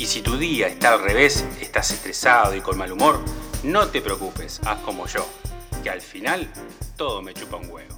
Y si tu día está al revés, estás estresado y con mal humor, no te preocupes, haz como yo, que al final todo me chupa un huevo.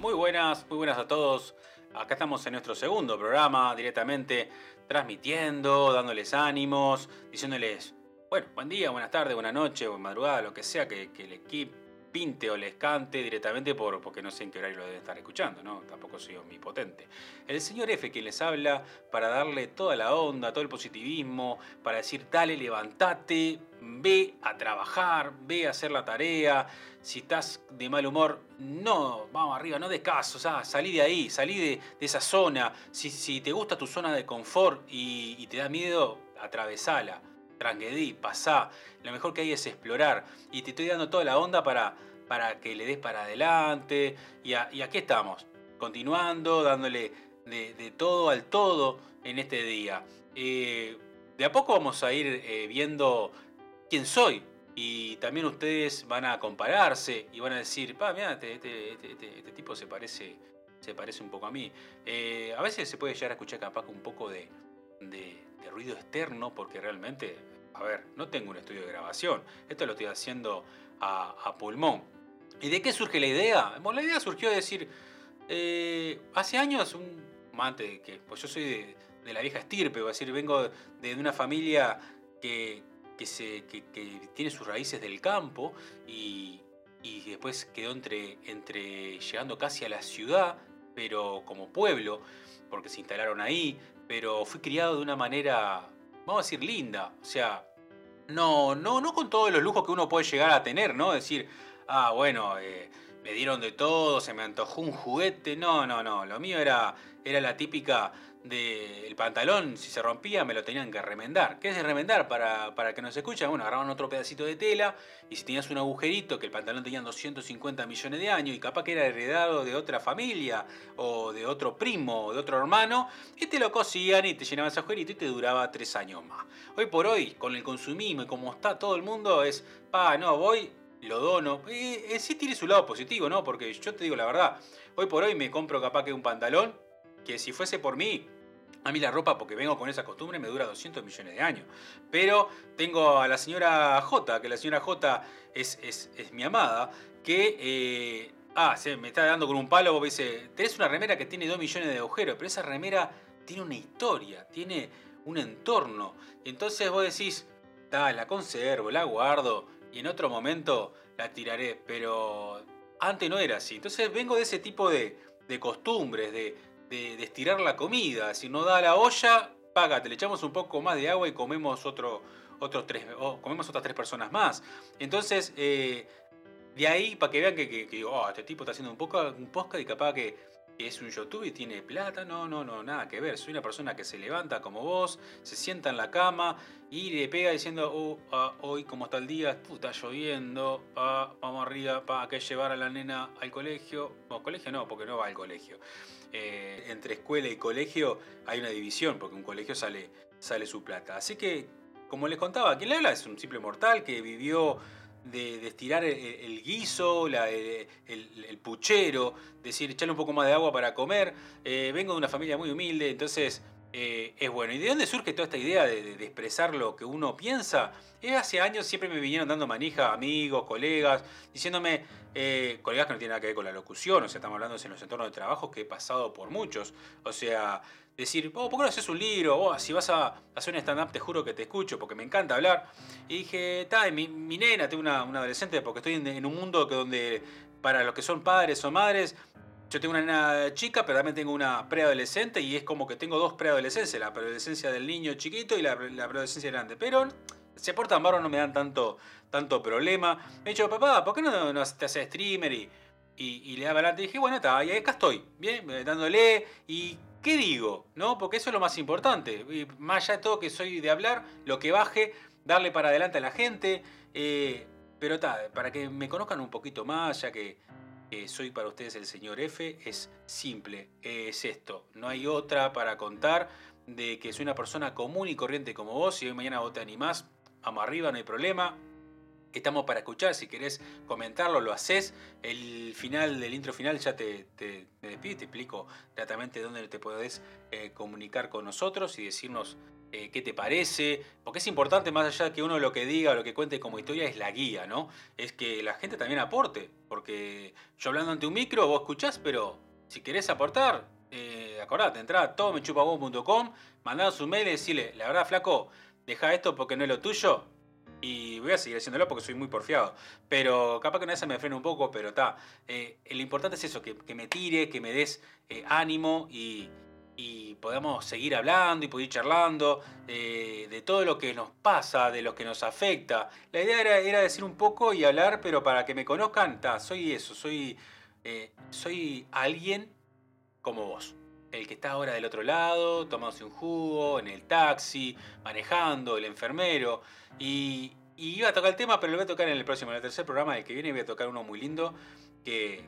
Muy buenas, muy buenas a todos. Acá estamos en nuestro segundo programa, directamente transmitiendo, dándoles ánimos, diciéndoles, bueno, buen día, buenas tardes, buenas noches, buena madrugada, lo que sea que, que el equipo pinte o les cante directamente por, porque no sé en qué horario lo deben estar escuchando, ¿no? Tampoco soy omnipotente. El señor F quien les habla para darle toda la onda, todo el positivismo, para decir, dale, levantate, ve a trabajar, ve a hacer la tarea. Si estás de mal humor, no, vamos arriba, no des caso, o salí de ahí, salí de, esa zona. Si, si, te gusta tu zona de confort y, y te da miedo, atravesala tranquedí, pasá. Lo mejor que hay es explorar. Y te estoy dando toda la onda para, para que le des para adelante. Y, aquí estamos, continuando, dándole de, todo al todo en este día. Eh, de a poco vamos a ir eh, viendo quién soy. Y también ustedes van a compararse y van a decir, pa, mira, este, este, este, este, tipo se parece, se parece un poco a mí. Eh, a veces se puede llegar a escuchar capaz un poco de, de ruido externo porque realmente a ver, no tengo un estudio de grabación, esto lo estoy haciendo a, pulmón. ¿Y de qué surge la idea? Bueno, la idea surgió de decir, eh, hace años, un antes que, pues yo soy de, la vieja estirpe, decir, vengo de una familia que, se, tiene sus raíces del campo y, después quedó entre, entre llegando casi a la ciudad, pero como pueblo, porque se instalaron ahí, pero fui criado de una manera, vamos a decir, linda. O sea, no, no, no con todos los lujos que uno puede llegar a tener, ¿no? Decir, ah, bueno, eh, me dieron de todo, se me antojó un juguete. No, no, no. Lo mío era, era la típica del pantalón, si se rompía, me lo tenían que remendar. ¿Qué es remendar? Para, para que nos escuchen, bueno, agarraban otro pedacito de tela y si tenías un agujerito, que el pantalón tenía 250 millones de años y capaz que era heredado de otra familia o de otro primo o de otro hermano, y te lo cosían y te llenaban ese agujerito y te duraba tres años más. Hoy por hoy, con el consumismo y como está todo el mundo, es, pa, no, voy, lo dono. Y, sí tiene su lado positivo, ¿no? Porque yo te digo la verdad, hoy por hoy me compro capaz que un pantalón que si fuese por mí, a mí la ropa, porque vengo con esa costumbre, me dura 200 millones de años. Pero tengo a la señora J, que la señora J es, es, mi amada, que... Eh, ah, se me está dando con un palo, vos dice, tenés una remera que tiene 2 millones de agujeros, pero esa remera tiene una historia, tiene un entorno. Entonces vos decís, la conservo, la guardo, y en otro momento la tiraré, pero antes no era así. Entonces vengo de ese tipo de, de costumbres, de, de, estirar la comida. Si no da la olla, págate, le echamos un poco más de agua y comemos otro, otros tres, comemos otras tres personas más. Entonces, eh, de ahí, para que vean que, oh, este tipo está haciendo un, poco, un podcast y capaz que, es un YouTube y tiene plata. No, no, no, nada que ver. Soy una persona que se levanta como vos, se sienta en la cama y le pega diciendo, oh, ah, hoy como está el día, está lloviendo, ah, vamos arriba, para que llevar a la nena al colegio. No, colegio no, porque no va al colegio. Eh, entre escuela y colegio hay una división, porque un colegio sale, sale su plata. Así que, como les contaba, quien le habla es un simple mortal que vivió de, estirar el, guiso, el, puchero, decir, echarle un poco más de agua para comer. Eh, vengo de una familia muy humilde, entonces eh, es bueno. ¿Y de dónde surge toda esta idea de, expresar lo que uno piensa? hace años siempre me vinieron dando manija amigos, colegas, diciéndome, eh, colegas que no tienen nada que ver con la locución, o sea, estamos hablando en los entornos de trabajo que he pasado por muchos. O sea, decir, oh, ¿por qué no haces un libro? Oh, si vas a hacer un stand-up, te juro que te escucho, porque me encanta hablar. Y dije, está, mi, mi, nena, tengo una, adolescente, porque estoy en, un mundo que donde para los que son padres o madres, yo tengo una nena chica, pero también tengo una preadolescente y es como que tengo dos preadolescencias, la preadolescencia del niño chiquito y la, la preadolescencia grande. Pero se portan barro, no me dan tanto, tanto problema. Me he dicho, papá, ¿por qué no, te haces streamer y, y, le da adelante? Y dije, bueno, está, y acá estoy, bien, dándole. ¿Y qué digo? ¿No? Porque eso es lo más importante. más allá de todo que soy de hablar, lo que baje darle para adelante a la gente. Eh, pero para que me conozcan un poquito más, ya que soy para ustedes el señor F, es simple, es esto. No hay otra para contar de que soy una persona común y corriente como vos. y hoy mañana vos te animás, vamos arriba, no hay problema. Estamos para escuchar, si querés comentarlo, lo haces. El final del intro final ya te, te me despido te explico exactamente dónde te podés eh, comunicar con nosotros y decirnos eh, qué te parece. Porque es importante, más allá de que uno lo que diga o lo que cuente como historia, es la guía, ¿no? Es que la gente también aporte. Porque yo hablando ante un micro, vos escuchás, pero si querés aportar, eh, acordate, entrá a todomechupago.com, mandá un mail y decirle, la verdad, flaco, deja esto porque no es lo tuyo y voy a seguir haciéndolo porque soy muy porfiado. Pero capaz que una vez me freno un poco, pero está. Eh, lo importante es eso, que, me tire, que me des eh, ánimo y, y, podamos seguir hablando y poder charlando eh, de todo lo que nos pasa, de lo que nos afecta. La idea era, era decir un poco y hablar, pero para que me conozcan, está, soy eso, soy, soy alguien como vos el que está ahora del otro lado, tomándose un jugo, en el taxi, manejando, el enfermero. Y, iba a tocar el tema, pero lo voy a tocar en el próximo, en el tercer programa del que viene, voy a tocar uno muy lindo que,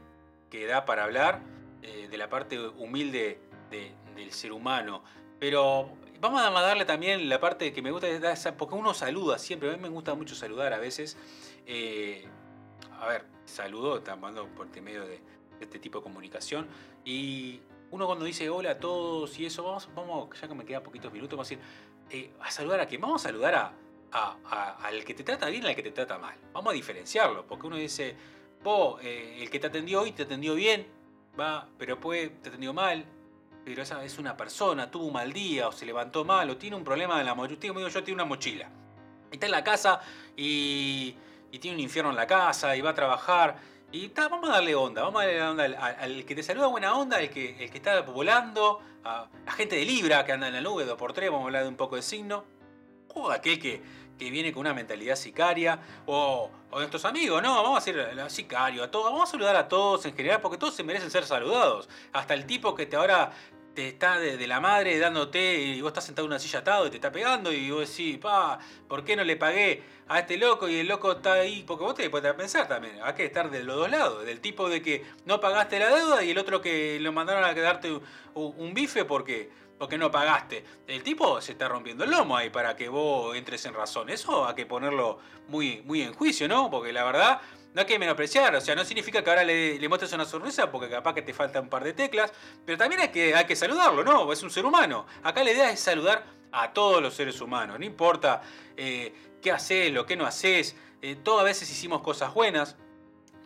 que da para hablar eh, de la parte humilde del ser humano. Pero vamos a darle también la parte que me gusta, porque uno saluda siempre, a mí me gusta mucho saludar a veces. Eh, a ver, saludo, estamos por medio de, de este tipo de comunicación. Y uno cuando dice hola a todos y eso, vamos, vamos ya que me quedan poquitos minutos, vamos a decir, eh, ¿a saludar a quién? Vamos a saludar a, al que te trata bien y al que te trata mal. Vamos a diferenciarlo, porque uno dice, vos, eh, el que te atendió hoy te atendió bien, va, pero después te atendió mal, pero esa es una persona, tuvo un mal día, o se levantó mal, o tiene un problema de la mochila. Yo, yo tengo una mochila. Está en la casa y, y tiene un infierno en la casa y va a trabajar y vamos a darle onda, vamos a darle onda al, que te saluda buena onda, al que, el que está volando, a la gente de Libra que anda en la nube 2x3, vamos a hablar de un poco de signo, o aquel que, que viene con una mentalidad sicaria, o, o nuestros amigos, no, vamos a decir sicario, a todos, vamos a saludar a todos en general, porque todos se merecen ser saludados. Hasta el tipo que te ahora te está de, la madre dándote y vos estás sentado en una silla atado y te está pegando y vos decís, pa, ¿por qué no le pagué a este loco? Y el loco está ahí, porque vos te puedes pensar también, hay que estar de los dos lados, del tipo de que no pagaste la deuda y el otro que lo mandaron a quedarte un, bife porque, porque no pagaste. El tipo se está rompiendo el lomo ahí para que vos entres en razón. Eso hay que ponerlo muy, muy en juicio, ¿no? Porque la verdad no hay que menospreciar, o sea, no significa que ahora le, le muestres una sonrisa porque capaz que te falta un par de teclas, pero también hay que, hay que saludarlo, ¿no? Es un ser humano. Acá la idea es saludar a todos los seres humanos, no importa eh, qué haces, lo que no haces, eh, todas veces hicimos cosas buenas,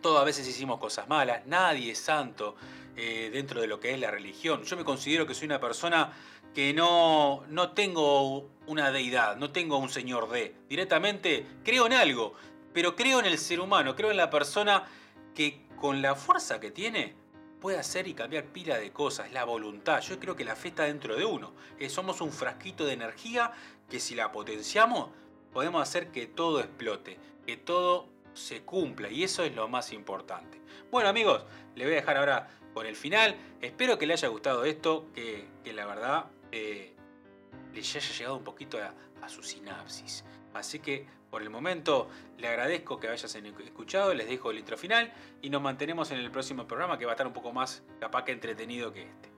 todas veces hicimos cosas malas, nadie es santo eh, dentro de lo que es la religión. Yo me considero que soy una persona que no, no tengo una deidad, no tengo un señor de. Directamente creo en algo, pero creo en el ser humano, creo en la persona que con la fuerza que tiene puede hacer y cambiar pila de cosas, la voluntad. Yo creo que la fe está dentro de uno. Eh, somos un frasquito de energía que si la potenciamos podemos hacer que todo explote, que todo se cumpla y eso es lo más importante. Bueno amigos, le voy a dejar ahora con el final. Espero que le haya gustado esto, que, la verdad eh, le haya llegado un poquito a su sinapsis. Así que por el momento le agradezco que hayas escuchado, les dejo el intro final y nos mantenemos en el próximo programa que va a estar un poco más capaz que entretenido que este.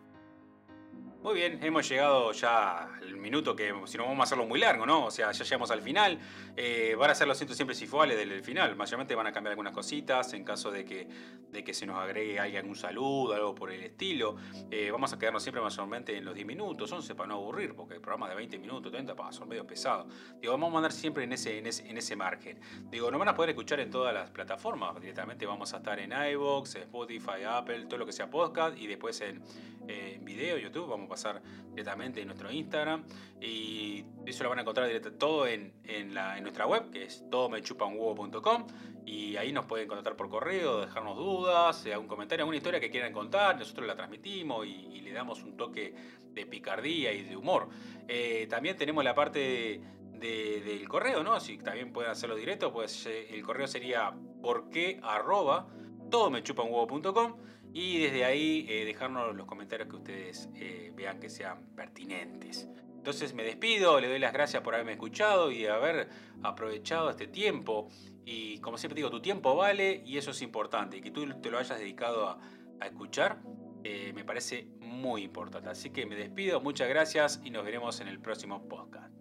Muy bien, hemos llegado ya al minuto que, si no vamos a hacerlo muy largo, ¿no? O sea, ya llegamos al final. Eh, van a ser los cientos siempre iguales del final. Mayormente van a cambiar algunas cositas en caso de que, de que se nos agregue algún saludo, algo por el estilo. Eh, vamos a quedarnos siempre mayormente en los 10 minutos, 11 para no aburrir, porque el programa de 20 minutos, 30, pa, son medio pesados. Digo, vamos a mandar siempre en ese, en ese, en ese margen. Digo, nos van a poder escuchar en todas las plataformas. Directamente vamos a estar en iVoox, Spotify, Apple, todo lo que sea podcast y después en, en video, YouTube. Vamos pasar directamente en nuestro Instagram y eso lo van a encontrar directo, todo en, en, la, nuestra web que es todomechupanhuevo.com y ahí nos pueden contactar por correo, dejarnos dudas, algún comentario, alguna historia que quieran contar, nosotros la transmitimos y, le damos un toque de picardía y de humor. Eh, también tenemos la parte del correo, ¿no? Si también pueden hacerlo directo, pues eh, el correo sería porque arroba todomechupanhuevo.com y desde ahí eh, dejarnos los comentarios que ustedes eh, vean que sean pertinentes. Entonces me despido, le doy las gracias por haberme escuchado y haber aprovechado este tiempo. Y como siempre digo, tu tiempo vale y eso es importante. Y que tú te lo hayas dedicado a, escuchar eh, me parece muy importante. Así que me despido, muchas gracias y nos veremos en el próximo podcast.